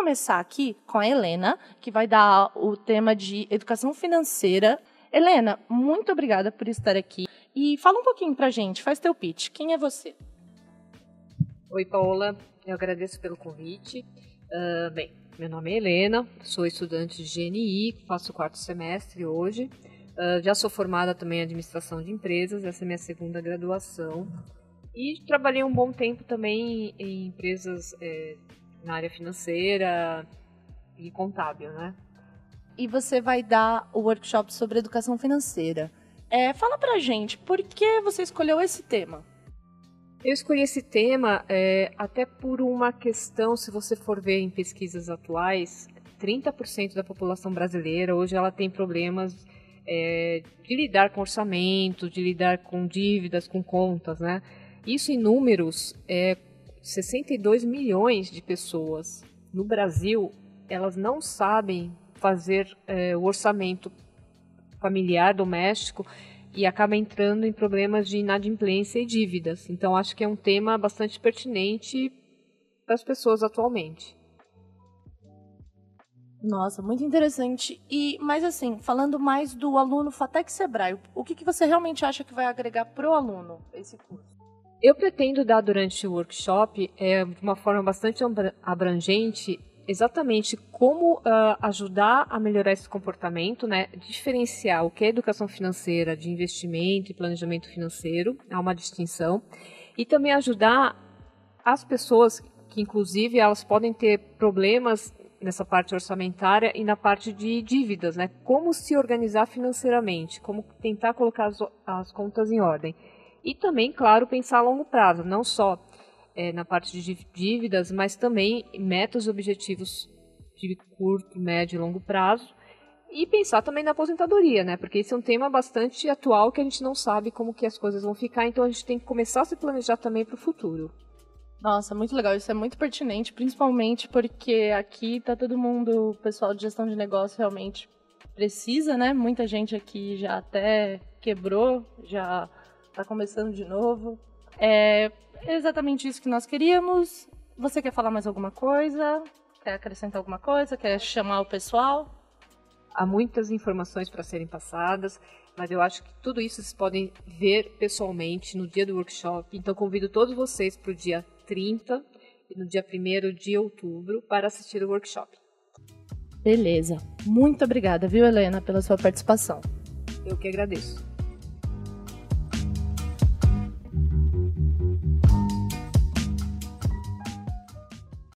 começar aqui com a Helena, que vai dar o tema de educação financeira. Helena, muito obrigada por estar aqui. E fala um pouquinho pra gente, faz teu pitch. Quem é você? Oi, Paola. Eu agradeço pelo convite. Uh, bem, meu nome é Helena, sou estudante de GNI, faço quarto semestre hoje. Uh, já sou formada também em administração de empresas, essa é minha segunda graduação. E trabalhei um bom tempo também em empresas é, na área financeira e contábil, né? E você vai dar o workshop sobre educação financeira. É, fala pra gente, por que você escolheu esse tema? Eu escolhi esse tema é, até por uma questão, se você for ver em pesquisas atuais, 30% da população brasileira hoje ela tem problemas é, de lidar com orçamento, de lidar com dívidas, com contas, né? Isso em números é 62 milhões de pessoas no Brasil, elas não sabem fazer é, o orçamento familiar, doméstico, e acaba entrando em problemas de inadimplência e dívidas. Então, acho que é um tema bastante pertinente para as pessoas atualmente. Nossa, muito interessante. E, mas assim, falando mais do aluno Fatec Sebrae, o que, que você realmente acha que vai agregar para o aluno esse curso? Eu pretendo dar durante o workshop, é, de uma forma bastante abrangente, exatamente como uh, ajudar a melhorar esse comportamento, né? diferenciar o que é educação financeira de investimento e planejamento financeiro, há uma distinção, e também ajudar as pessoas que, inclusive, elas podem ter problemas nessa parte orçamentária e na parte de dívidas, né? Como se organizar financeiramente, como tentar colocar as, as contas em ordem. E também, claro, pensar a longo prazo, não só é, na parte de dívidas, mas também metas e objetivos de curto, médio e longo prazo. E pensar também na aposentadoria, né? Porque esse é um tema bastante atual que a gente não sabe como que as coisas vão ficar, então a gente tem que começar a se planejar também para o futuro. Nossa, muito legal. Isso é muito pertinente, principalmente porque aqui tá todo mundo, o pessoal de gestão de negócio realmente precisa, né? Muita gente aqui já até quebrou, já tá começando de novo. É exatamente isso que nós queríamos. Você quer falar mais alguma coisa? Quer acrescentar alguma coisa? Quer chamar o pessoal? Há muitas informações para serem passadas, mas eu acho que tudo isso vocês podem ver pessoalmente no dia do workshop. Então convido todos vocês para o dia 30 e no dia 1 de outubro para assistir o workshop. Beleza. Muito obrigada, viu, Helena, pela sua participação. Eu que agradeço.